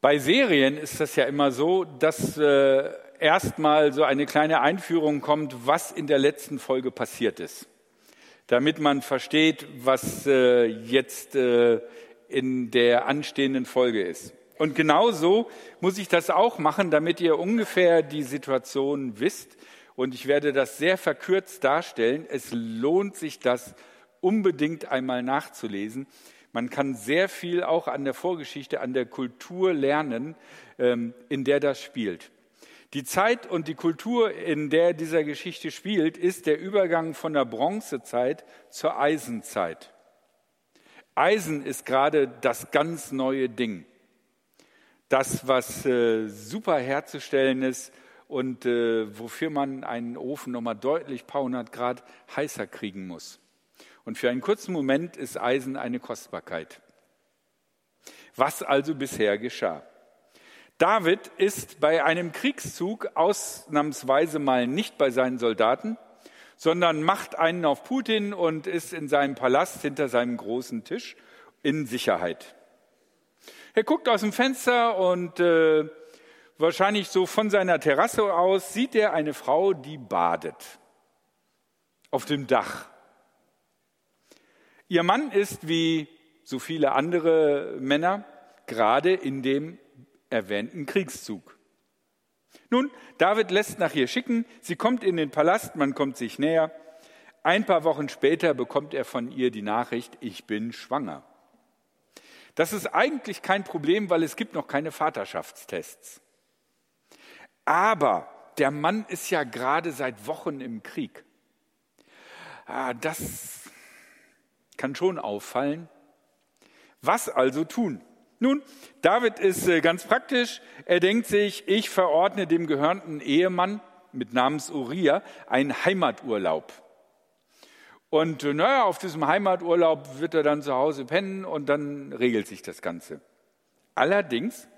Bei Serien ist das ja immer so, dass äh, erstmal so eine kleine Einführung kommt, was in der letzten Folge passiert ist, damit man versteht, was äh, jetzt äh, in der anstehenden Folge ist. Und genauso muss ich das auch machen, damit ihr ungefähr die Situation wisst. Und ich werde das sehr verkürzt darstellen. Es lohnt sich, das unbedingt einmal nachzulesen. Man kann sehr viel auch an der Vorgeschichte, an der Kultur lernen, ähm, in der das spielt. Die Zeit und die Kultur, in der dieser Geschichte spielt, ist der Übergang von der Bronzezeit zur Eisenzeit. Eisen ist gerade das ganz neue Ding. Das, was äh, super herzustellen ist und äh, wofür man einen Ofen nochmal deutlich paar hundert Grad heißer kriegen muss. Und für einen kurzen Moment ist Eisen eine Kostbarkeit. Was also bisher geschah? David ist bei einem Kriegszug ausnahmsweise mal nicht bei seinen Soldaten, sondern macht einen auf Putin und ist in seinem Palast hinter seinem großen Tisch in Sicherheit. Er guckt aus dem Fenster und äh, wahrscheinlich so von seiner Terrasse aus sieht er eine Frau, die badet auf dem Dach. Ihr Mann ist wie so viele andere Männer gerade in dem erwähnten Kriegszug. Nun, David lässt nach ihr schicken, sie kommt in den Palast, man kommt sich näher. Ein paar Wochen später bekommt er von ihr die Nachricht, ich bin schwanger. Das ist eigentlich kein Problem, weil es gibt noch keine Vaterschaftstests. Aber der Mann ist ja gerade seit Wochen im Krieg. Ah, das kann schon auffallen. Was also tun? Nun, David ist äh, ganz praktisch. Er denkt sich, ich verordne dem gehörnten Ehemann mit Namens Uriah einen Heimaturlaub. Und äh, naja, auf diesem Heimaturlaub wird er dann zu Hause pennen und dann regelt sich das Ganze. Allerdings,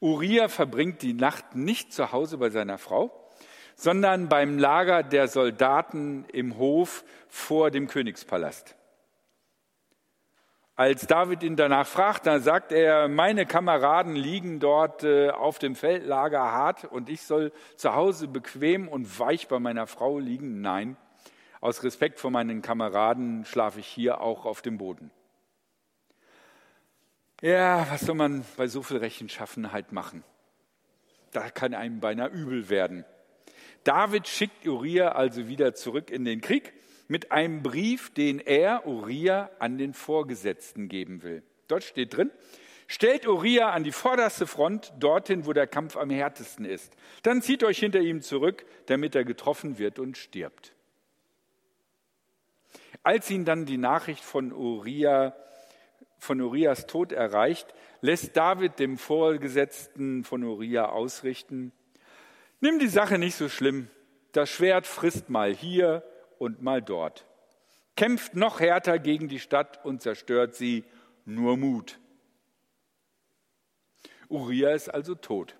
Uriah verbringt die Nacht nicht zu Hause bei seiner Frau, sondern beim Lager der Soldaten im Hof vor dem Königspalast. Als David ihn danach fragt, dann sagt er, meine Kameraden liegen dort äh, auf dem Feldlager hart und ich soll zu Hause bequem und weich bei meiner Frau liegen. Nein, aus Respekt vor meinen Kameraden schlafe ich hier auch auf dem Boden. Ja, was soll man bei so viel Rechenschaffenheit machen? Da kann einem beinahe übel werden. David schickt Uriah also wieder zurück in den Krieg mit einem Brief, den er, Uriah, an den Vorgesetzten geben will. Dort steht drin, stellt Uriah an die vorderste Front, dorthin, wo der Kampf am härtesten ist. Dann zieht euch hinter ihm zurück, damit er getroffen wird und stirbt. Als ihn dann die Nachricht von Uriah, von Urias Tod erreicht, lässt David dem Vorgesetzten von Uriah ausrichten, nimm die Sache nicht so schlimm. Das Schwert frisst mal hier und mal dort. Kämpft noch härter gegen die Stadt und zerstört sie, nur Mut. Uriah ist also tot.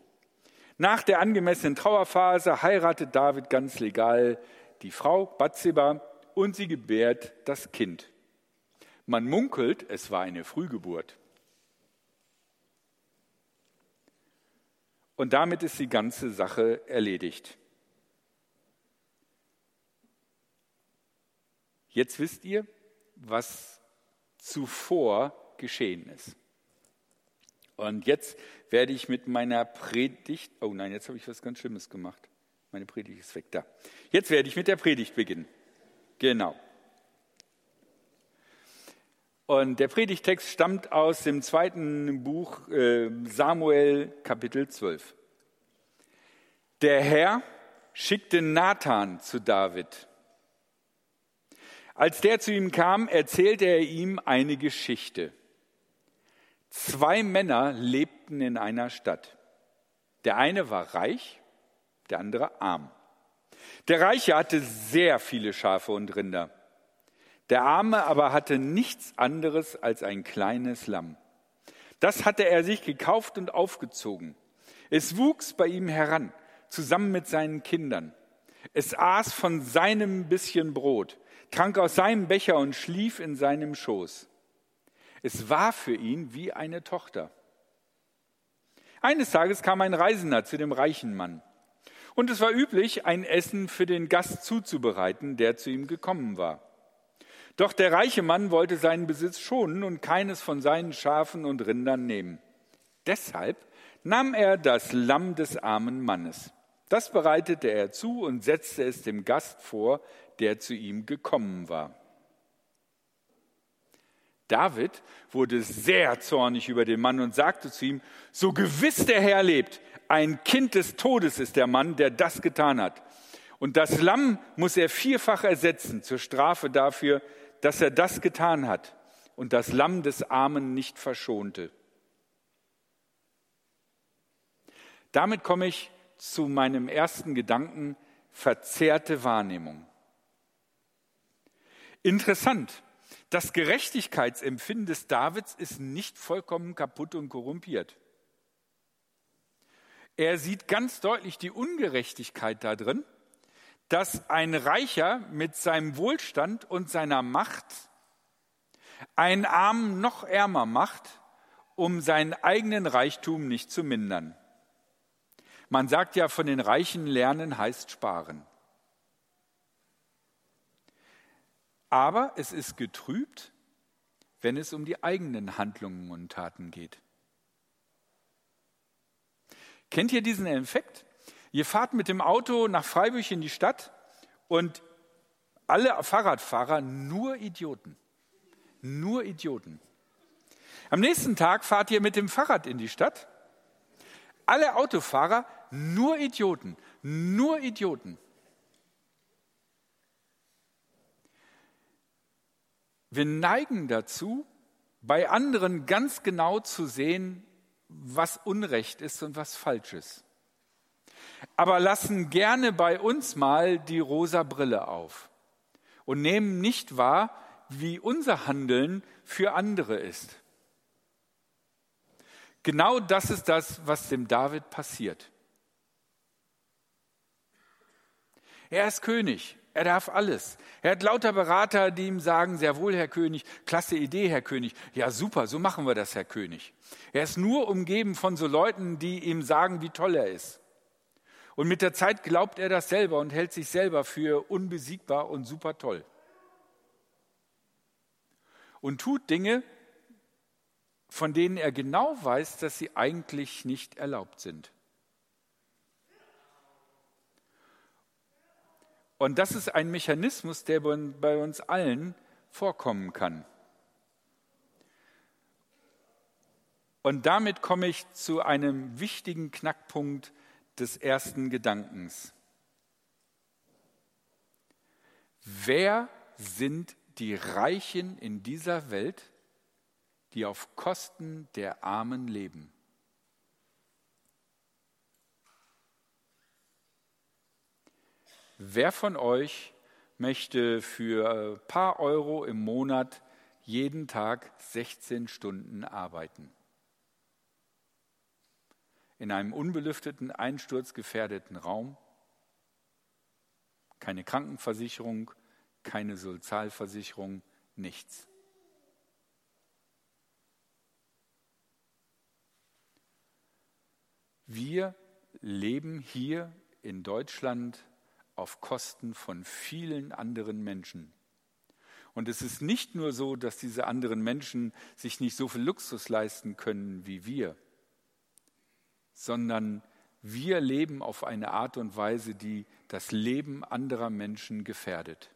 Nach der angemessenen Trauerphase heiratet David ganz legal die Frau Bathseba und sie gebärt das Kind. Man munkelt, es war eine Frühgeburt. Und damit ist die ganze Sache erledigt. Jetzt wisst ihr, was zuvor geschehen ist. Und jetzt werde ich mit meiner Predigt, oh nein, jetzt habe ich was ganz Schlimmes gemacht. Meine Predigt ist weg da. Jetzt werde ich mit der Predigt beginnen. Genau. Und der Predigtext stammt aus dem zweiten Buch äh, Samuel Kapitel 12. Der Herr schickte Nathan zu David als der zu ihm kam, erzählte er ihm eine Geschichte. Zwei Männer lebten in einer Stadt. Der eine war reich, der andere arm. Der Reiche hatte sehr viele Schafe und Rinder. Der Arme aber hatte nichts anderes als ein kleines Lamm. Das hatte er sich gekauft und aufgezogen. Es wuchs bei ihm heran, zusammen mit seinen Kindern. Es aß von seinem bisschen Brot trank aus seinem Becher und schlief in seinem Schoß. Es war für ihn wie eine Tochter. Eines Tages kam ein Reisender zu dem reichen Mann. Und es war üblich, ein Essen für den Gast zuzubereiten, der zu ihm gekommen war. Doch der reiche Mann wollte seinen Besitz schonen und keines von seinen Schafen und Rindern nehmen. Deshalb nahm er das Lamm des armen Mannes. Das bereitete er zu und setzte es dem Gast vor, der zu ihm gekommen war. David wurde sehr zornig über den Mann und sagte zu ihm, so gewiss der Herr lebt, ein Kind des Todes ist der Mann, der das getan hat. Und das Lamm muss er vierfach ersetzen zur Strafe dafür, dass er das getan hat und das Lamm des Armen nicht verschonte. Damit komme ich zu meinem ersten Gedanken, verzerrte Wahrnehmung. Interessant, das Gerechtigkeitsempfinden des Davids ist nicht vollkommen kaputt und korrumpiert. Er sieht ganz deutlich die Ungerechtigkeit da drin, dass ein Reicher mit seinem Wohlstand und seiner Macht einen Armen noch ärmer macht, um seinen eigenen Reichtum nicht zu mindern. Man sagt ja, von den Reichen lernen heißt sparen. Aber es ist getrübt, wenn es um die eigenen Handlungen und Taten geht. Kennt ihr diesen Effekt? Ihr fahrt mit dem Auto nach Freiburg in die Stadt und alle Fahrradfahrer nur Idioten. Nur Idioten. Am nächsten Tag fahrt ihr mit dem Fahrrad in die Stadt. Alle Autofahrer nur Idioten. Nur Idioten. Wir neigen dazu, bei anderen ganz genau zu sehen, was Unrecht ist und was falsch ist. Aber lassen gerne bei uns mal die rosa Brille auf und nehmen nicht wahr, wie unser Handeln für andere ist. Genau das ist das, was dem David passiert. Er ist König. Er darf alles. Er hat lauter Berater, die ihm sagen, sehr wohl, Herr König, klasse Idee, Herr König. Ja, super, so machen wir das, Herr König. Er ist nur umgeben von so Leuten, die ihm sagen, wie toll er ist. Und mit der Zeit glaubt er das selber und hält sich selber für unbesiegbar und super toll. Und tut Dinge, von denen er genau weiß, dass sie eigentlich nicht erlaubt sind. Und das ist ein Mechanismus, der bei uns allen vorkommen kann. Und damit komme ich zu einem wichtigen Knackpunkt des ersten Gedankens. Wer sind die Reichen in dieser Welt, die auf Kosten der Armen leben? Wer von euch möchte für ein paar Euro im Monat jeden Tag 16 Stunden arbeiten? In einem unbelüfteten, einsturzgefährdeten Raum? Keine Krankenversicherung, keine Sozialversicherung, nichts. Wir leben hier in Deutschland auf Kosten von vielen anderen Menschen. Und es ist nicht nur so, dass diese anderen Menschen sich nicht so viel Luxus leisten können wie wir, sondern wir leben auf eine Art und Weise, die das Leben anderer Menschen gefährdet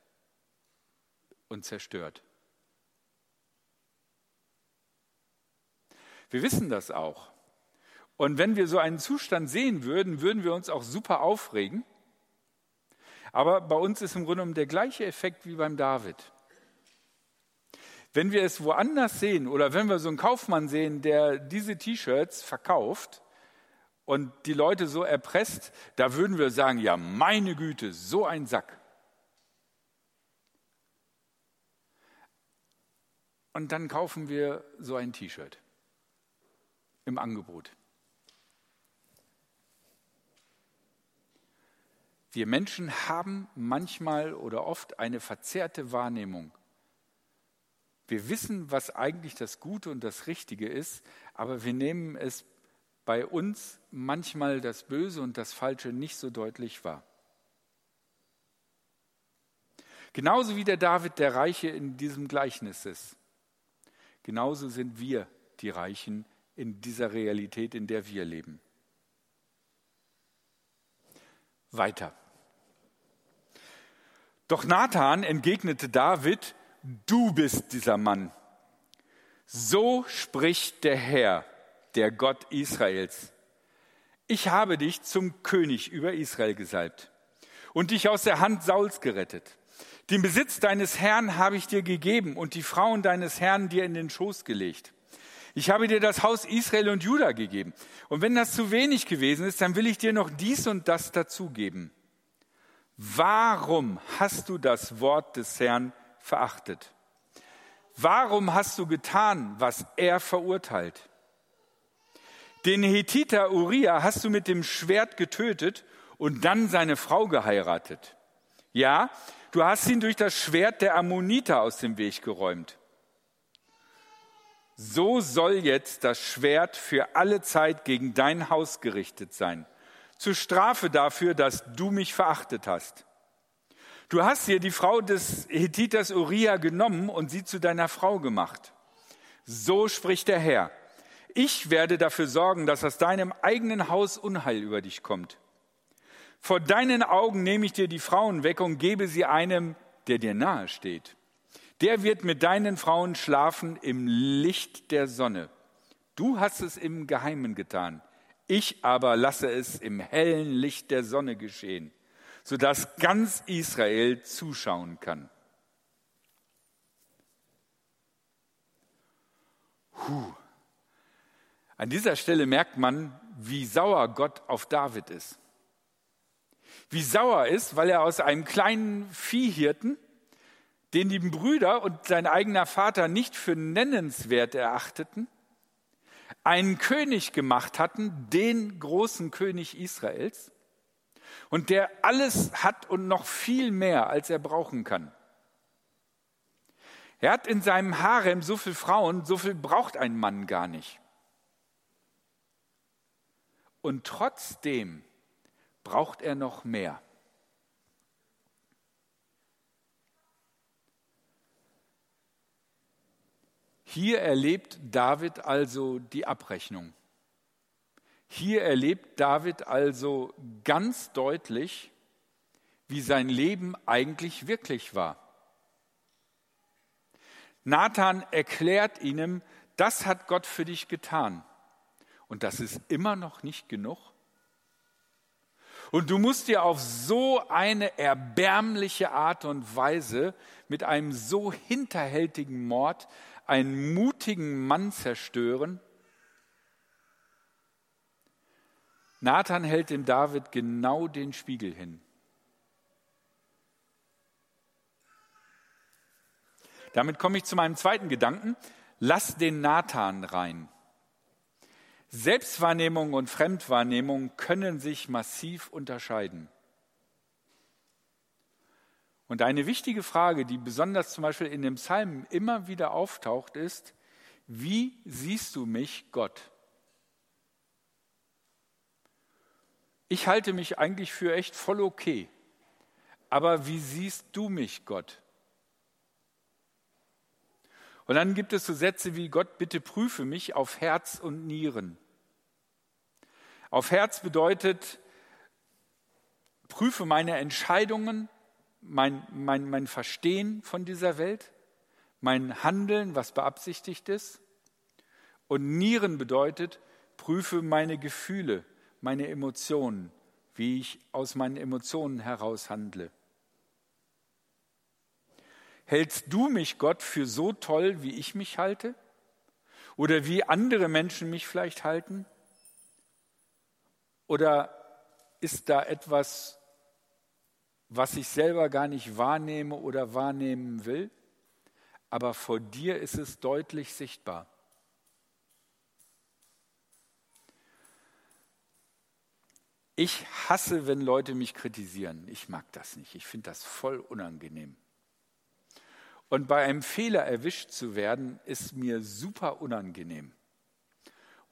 und zerstört. Wir wissen das auch. Und wenn wir so einen Zustand sehen würden, würden wir uns auch super aufregen aber bei uns ist im Grunde genommen der gleiche Effekt wie beim David. Wenn wir es woanders sehen oder wenn wir so einen Kaufmann sehen, der diese T-Shirts verkauft und die Leute so erpresst, da würden wir sagen, ja, meine Güte, so ein Sack. Und dann kaufen wir so ein T-Shirt im Angebot. Wir Menschen haben manchmal oder oft eine verzerrte Wahrnehmung. Wir wissen, was eigentlich das Gute und das Richtige ist, aber wir nehmen es bei uns manchmal das Böse und das Falsche nicht so deutlich wahr. Genauso wie der David der Reiche in diesem Gleichnis ist. Genauso sind wir die Reichen in dieser Realität, in der wir leben. Weiter. Doch Nathan entgegnete David, du bist dieser Mann. So spricht der Herr, der Gott Israels. Ich habe dich zum König über Israel gesalbt und dich aus der Hand Sauls gerettet. Den Besitz deines Herrn habe ich dir gegeben und die Frauen deines Herrn dir in den Schoß gelegt. Ich habe dir das Haus Israel und Juda gegeben. Und wenn das zu wenig gewesen ist, dann will ich dir noch dies und das dazugeben. Warum hast du das Wort des Herrn verachtet? Warum hast du getan, was er verurteilt? Den Hethiter Uriah hast du mit dem Schwert getötet und dann seine Frau geheiratet. Ja, du hast ihn durch das Schwert der Ammoniter aus dem Weg geräumt. So soll jetzt das Schwert für alle Zeit gegen dein Haus gerichtet sein, zur Strafe dafür, dass du mich verachtet hast. Du hast dir die Frau des Hethiters Uriah genommen und sie zu deiner Frau gemacht. So spricht der Herr. Ich werde dafür sorgen, dass aus deinem eigenen Haus Unheil über dich kommt. Vor deinen Augen nehme ich dir die Frauen weg und gebe sie einem, der dir nahe steht. Der wird mit deinen Frauen schlafen im Licht der Sonne. Du hast es im Geheimen getan. Ich aber lasse es im hellen Licht der Sonne geschehen sodass ganz Israel zuschauen kann. Puh. An dieser Stelle merkt man, wie sauer Gott auf David ist. Wie sauer ist, weil er aus einem kleinen Viehhirten, den die Brüder und sein eigener Vater nicht für nennenswert erachteten, einen König gemacht hatten, den großen König Israels, und der alles hat und noch viel mehr, als er brauchen kann. Er hat in seinem Harem so viele Frauen, so viel braucht ein Mann gar nicht. Und trotzdem braucht er noch mehr. Hier erlebt David also die Abrechnung. Hier erlebt David also ganz deutlich, wie sein Leben eigentlich wirklich war. Nathan erklärt ihnen, das hat Gott für dich getan. Und das ist immer noch nicht genug. Und du musst dir auf so eine erbärmliche Art und Weise mit einem so hinterhältigen Mord einen mutigen Mann zerstören, Nathan hält dem David genau den Spiegel hin. Damit komme ich zu meinem zweiten Gedanken. Lass den Nathan rein. Selbstwahrnehmung und Fremdwahrnehmung können sich massiv unterscheiden. Und eine wichtige Frage, die besonders zum Beispiel in dem Psalm immer wieder auftaucht, ist, wie siehst du mich, Gott? ich halte mich eigentlich für echt voll okay. Aber wie siehst du mich, Gott? Und dann gibt es so Sätze wie Gott, bitte prüfe mich auf Herz und Nieren. Auf Herz bedeutet, prüfe meine Entscheidungen, mein, mein, mein Verstehen von dieser Welt, mein Handeln, was beabsichtigt ist. Und Nieren bedeutet, prüfe meine Gefühle, meine Emotionen, wie ich aus meinen Emotionen heraus handle. Hältst du mich, Gott, für so toll, wie ich mich halte? Oder wie andere Menschen mich vielleicht halten? Oder ist da etwas, was ich selber gar nicht wahrnehme oder wahrnehmen will? Aber vor dir ist es deutlich sichtbar. Ich hasse, wenn Leute mich kritisieren. Ich mag das nicht. Ich finde das voll unangenehm. Und bei einem Fehler erwischt zu werden, ist mir super unangenehm.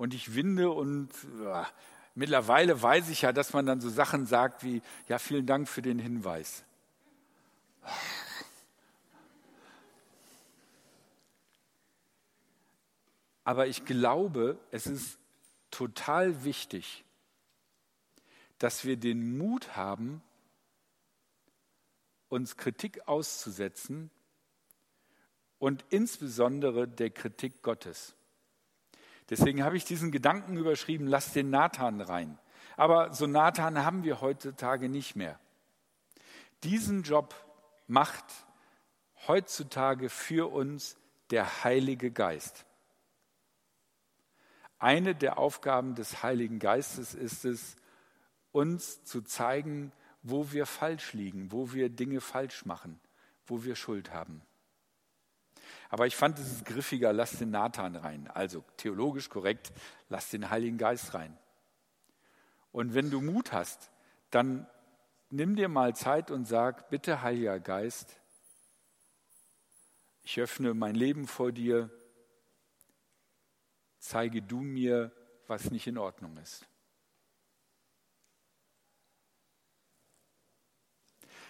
und ich winde und mittlerweile weiß ich ja, dass man dann so Sachen sagt wie, ja, vielen Dank für den Hinweis. Aber ich glaube, es ist total wichtig, dass wir den Mut haben, uns Kritik auszusetzen und insbesondere der Kritik Gottes. Deswegen habe ich diesen Gedanken überschrieben, lass den Nathan rein. Aber so Nathan haben wir heutzutage nicht mehr. Diesen Job macht heutzutage für uns der Heilige Geist. Eine der Aufgaben des Heiligen Geistes ist es, uns zu zeigen, wo wir falsch liegen, wo wir Dinge falsch machen, wo wir Schuld haben. Aber ich fand es griffiger, lass den Nathan rein. Also theologisch korrekt, lass den Heiligen Geist rein. Und wenn du Mut hast, dann nimm dir mal Zeit und sag, bitte Heiliger Geist, ich öffne mein Leben vor dir, zeige du mir, was nicht in Ordnung ist.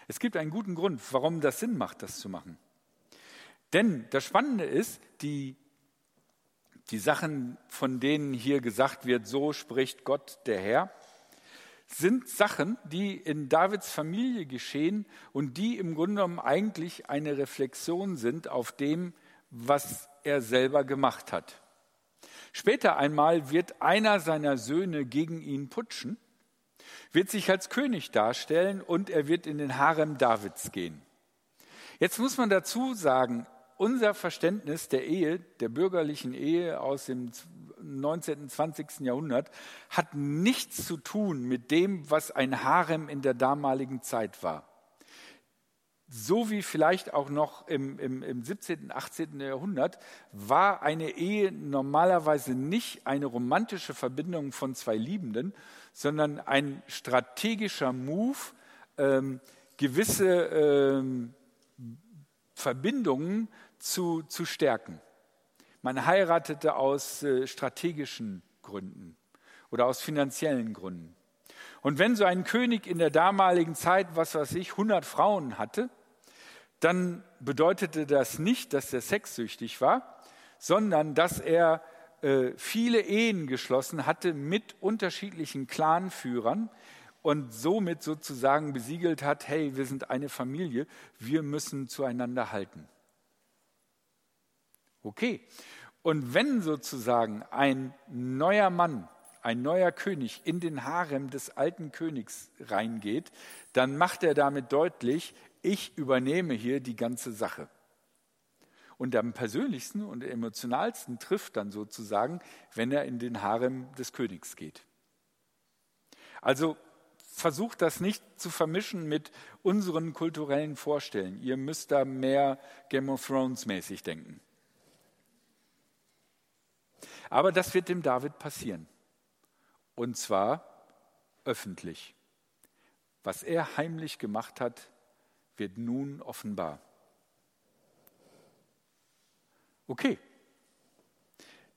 Es gibt einen guten Grund, warum das Sinn macht, das zu machen. Denn das Spannende ist, die, die Sachen, von denen hier gesagt wird, so spricht Gott der Herr, sind Sachen, die in Davids Familie geschehen und die im Grunde genommen eigentlich eine Reflexion sind auf dem, was er selber gemacht hat. Später einmal wird einer seiner Söhne gegen ihn putschen, wird sich als König darstellen und er wird in den Harem Davids gehen. Jetzt muss man dazu sagen, unser Verständnis der Ehe, der bürgerlichen Ehe aus dem 19. und 20. Jahrhundert, hat nichts zu tun mit dem, was ein Harem in der damaligen Zeit war. So wie vielleicht auch noch im, im, im 17., 18. Jahrhundert war eine Ehe normalerweise nicht eine romantische Verbindung von zwei Liebenden, sondern ein strategischer Move, ähm, gewisse ähm, Verbindungen zu, zu stärken. Man heiratete aus äh, strategischen Gründen oder aus finanziellen Gründen. Und wenn so ein König in der damaligen Zeit, was weiß ich, 100 Frauen hatte, dann bedeutete das nicht, dass er sexsüchtig war, sondern dass er äh, viele Ehen geschlossen hatte mit unterschiedlichen Clanführern und somit sozusagen besiegelt hat, hey, wir sind eine Familie, wir müssen zueinander halten. Okay. Und wenn sozusagen ein neuer Mann, ein neuer König in den Harem des alten Königs reingeht, dann macht er damit deutlich, ich übernehme hier die ganze Sache. Und am persönlichsten und emotionalsten trifft dann sozusagen, wenn er in den Harem des Königs geht. Also versucht das nicht zu vermischen mit unseren kulturellen Vorstellungen. Ihr müsst da mehr Game of Thrones mäßig denken. Aber das wird dem David passieren. Und zwar öffentlich. Was er heimlich gemacht hat, wird nun offenbar. Okay.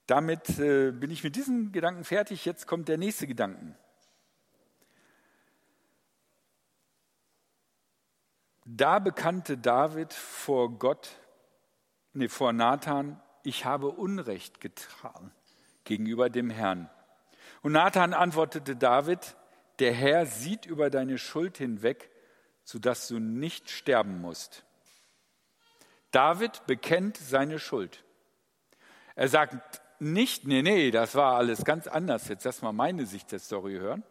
Damit äh, bin ich mit diesem Gedanken fertig. Jetzt kommt der nächste Gedanken. Da bekannte David vor Gott, nee, vor Nathan, ich habe Unrecht getan gegenüber dem Herrn. Und Nathan antwortete David, der Herr sieht über deine Schuld hinweg, sodass du nicht sterben musst. David bekennt seine Schuld. Er sagt nicht, nee, nee, das war alles ganz anders. Jetzt lass mal meine Sicht der Story hören.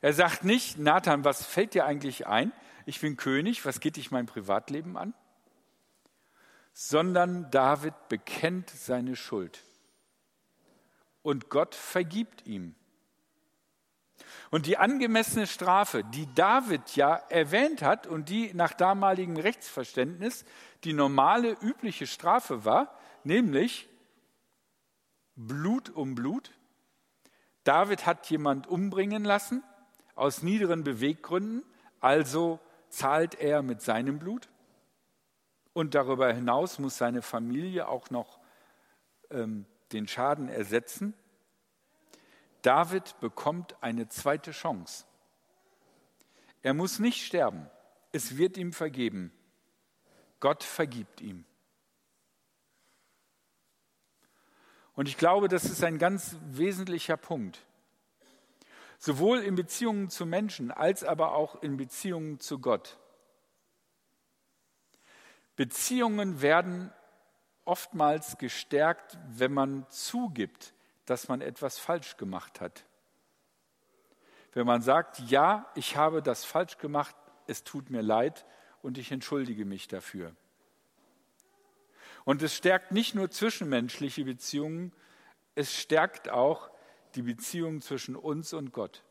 Er sagt nicht, Nathan, was fällt dir eigentlich ein? Ich bin König, was geht dich mein Privatleben an? Sondern David bekennt seine Schuld und Gott vergibt ihm. Und die angemessene Strafe, die David ja erwähnt hat und die nach damaligem Rechtsverständnis die normale, übliche Strafe war, nämlich Blut um Blut. David hat jemand umbringen lassen aus niederen Beweggründen, also zahlt er mit seinem Blut. Und darüber hinaus muss seine Familie auch noch ähm, den Schaden ersetzen. David bekommt eine zweite Chance. Er muss nicht sterben. Es wird ihm vergeben. Gott vergibt ihm. Und ich glaube, das ist ein ganz wesentlicher Punkt. Sowohl in Beziehungen zu Menschen als aber auch in Beziehungen zu Gott. Beziehungen werden oftmals gestärkt, wenn man zugibt, dass man etwas falsch gemacht hat. Wenn man sagt, ja, ich habe das falsch gemacht, es tut mir leid und ich entschuldige mich dafür. Und es stärkt nicht nur zwischenmenschliche Beziehungen, es stärkt auch die Beziehung zwischen uns und Gott.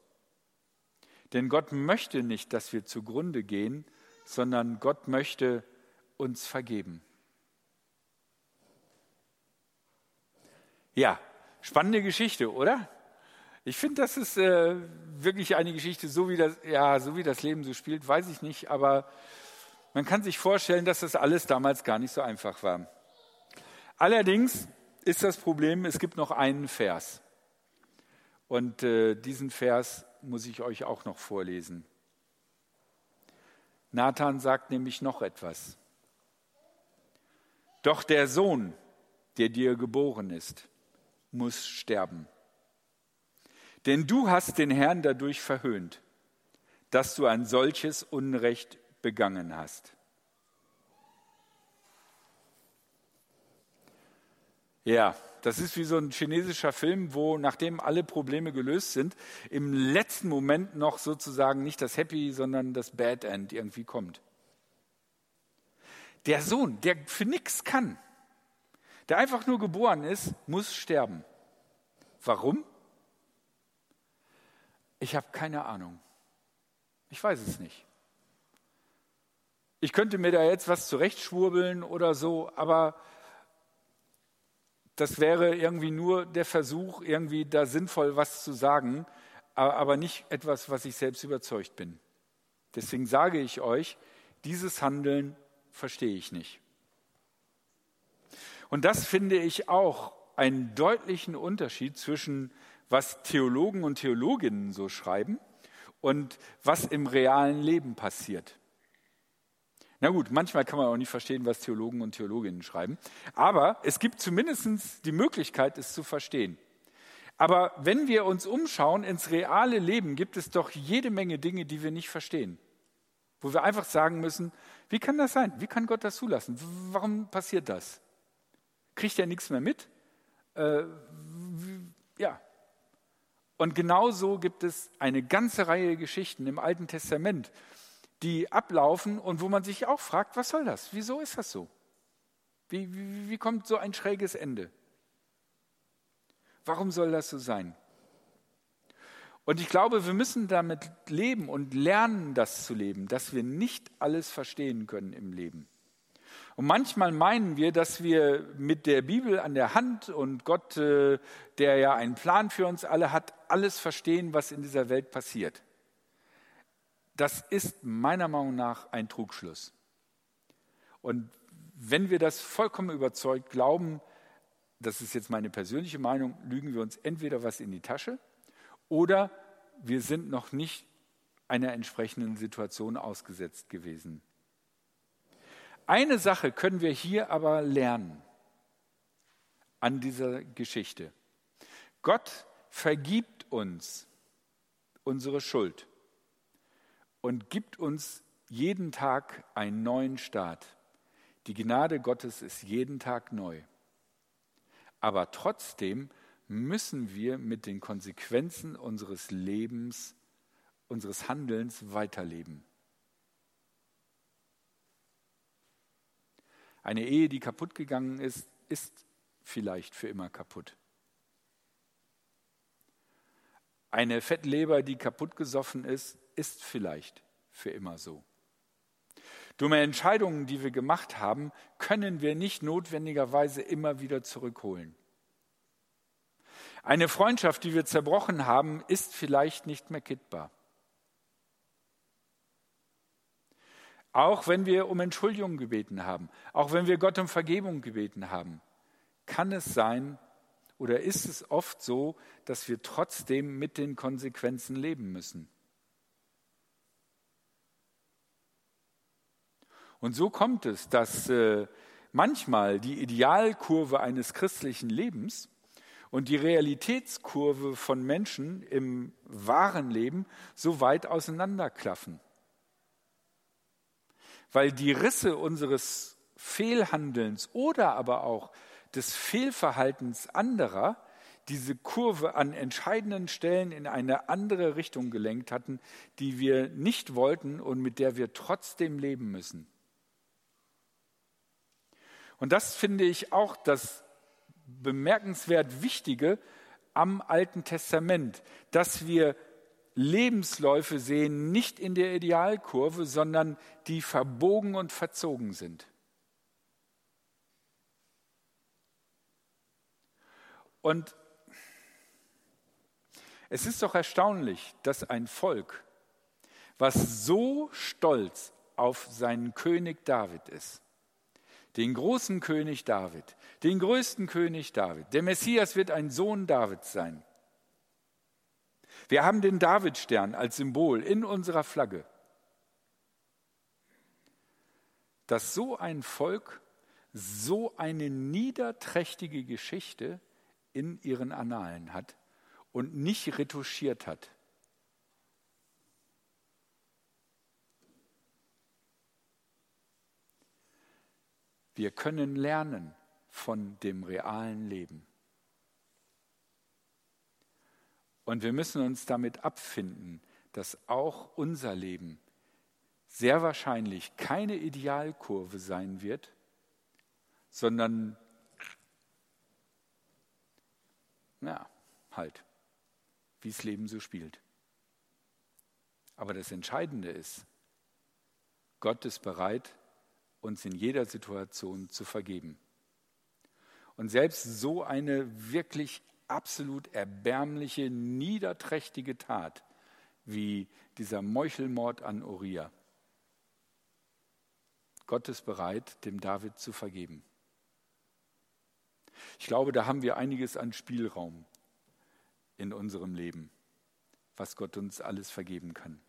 Denn Gott möchte nicht, dass wir zugrunde gehen, sondern Gott möchte uns vergeben. Ja, spannende Geschichte, oder? Ich finde, das ist äh, wirklich eine Geschichte, so wie, das, ja, so wie das Leben so spielt, weiß ich nicht, aber man kann sich vorstellen, dass das alles damals gar nicht so einfach war. Allerdings ist das Problem, es gibt noch einen Vers. Und äh, diesen Vers muss ich euch auch noch vorlesen. Nathan sagt nämlich noch etwas. Doch der Sohn, der dir geboren ist, muss sterben. Denn du hast den Herrn dadurch verhöhnt, dass du ein solches Unrecht begangen hast. Ja, das ist wie so ein chinesischer Film, wo nachdem alle Probleme gelöst sind, im letzten Moment noch sozusagen nicht das Happy, sondern das Bad End irgendwie kommt. Der Sohn, der für nichts kann, der einfach nur geboren ist, muss sterben. Warum? Ich habe keine Ahnung. Ich weiß es nicht. Ich könnte mir da jetzt was zurechtschwurbeln oder so, aber das wäre irgendwie nur der Versuch, irgendwie da sinnvoll was zu sagen, aber nicht etwas, was ich selbst überzeugt bin. Deswegen sage ich euch, dieses Handeln verstehe ich nicht. Und das finde ich auch einen deutlichen Unterschied zwischen was Theologen und Theologinnen so schreiben und was im realen Leben passiert. Na gut, manchmal kann man auch nicht verstehen, was Theologen und Theologinnen schreiben, aber es gibt zumindest die Möglichkeit, es zu verstehen. Aber wenn wir uns umschauen ins reale Leben, gibt es doch jede Menge Dinge, die wir nicht verstehen. Wo wir einfach sagen müssen, wie kann das sein? Wie kann Gott das zulassen? Warum passiert das? Kriegt er nichts mehr mit? Äh, ja, und genauso gibt es eine ganze Reihe Geschichten im Alten Testament, die ablaufen und wo man sich auch fragt, was soll das? Wieso ist das so? Wie, wie, wie kommt so ein schräges Ende? Warum soll das so sein? Und ich glaube, wir müssen damit leben und lernen, das zu leben, dass wir nicht alles verstehen können im Leben. Und manchmal meinen wir, dass wir mit der Bibel an der Hand und Gott, äh, der ja einen Plan für uns alle hat, alles verstehen, was in dieser Welt passiert. Das ist meiner Meinung nach ein Trugschluss. Und wenn wir das vollkommen überzeugt glauben, das ist jetzt meine persönliche Meinung, lügen wir uns entweder was in die Tasche oder wir sind noch nicht einer entsprechenden Situation ausgesetzt gewesen. Eine Sache können wir hier aber lernen an dieser Geschichte. Gott vergibt uns unsere Schuld und gibt uns jeden Tag einen neuen Start. Die Gnade Gottes ist jeden Tag neu. Aber trotzdem müssen wir mit den Konsequenzen unseres Lebens, unseres Handelns weiterleben. Eine Ehe, die kaputt gegangen ist, ist vielleicht für immer kaputt. Eine Fettleber, die kaputt gesoffen ist, ist vielleicht für immer so. Dumme Entscheidungen, die wir gemacht haben, können wir nicht notwendigerweise immer wieder zurückholen. Eine Freundschaft, die wir zerbrochen haben, ist vielleicht nicht mehr kittbar. Auch wenn wir um Entschuldigung gebeten haben, auch wenn wir Gott um Vergebung gebeten haben, kann es sein Oder ist es oft so, dass wir trotzdem mit den Konsequenzen leben müssen? Und so kommt es, dass äh, manchmal die Idealkurve eines christlichen Lebens und die Realitätskurve von Menschen im wahren Leben so weit auseinanderklaffen. Weil die Risse unseres Fehlhandelns oder aber auch des Fehlverhaltens anderer diese Kurve an entscheidenden Stellen in eine andere Richtung gelenkt hatten, die wir nicht wollten und mit der wir trotzdem leben müssen. Und das finde ich auch das bemerkenswert Wichtige am Alten Testament, dass wir Lebensläufe sehen, nicht in der Idealkurve, sondern die verbogen und verzogen sind. Und es ist doch erstaunlich, dass ein Volk, was so stolz auf seinen König David ist, den großen König David, den größten König David. Der Messias wird ein Sohn Davids sein. Wir haben den Davidstern als Symbol in unserer Flagge. Dass so ein Volk so eine niederträchtige Geschichte in ihren Annalen hat und nicht retuschiert hat. Wir können lernen von dem realen Leben. Und wir müssen uns damit abfinden, dass auch unser Leben sehr wahrscheinlich keine Idealkurve sein wird, sondern, ja, halt, wie das Leben so spielt. Aber das Entscheidende ist, Gott ist bereit, uns in jeder Situation zu vergeben. Und selbst so eine wirklich absolut erbärmliche, niederträchtige Tat wie dieser Meuchelmord an Uriah. Gott ist bereit, dem David zu vergeben. Ich glaube, da haben wir einiges an Spielraum in unserem Leben, was Gott uns alles vergeben kann.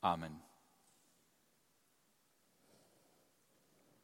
Amen.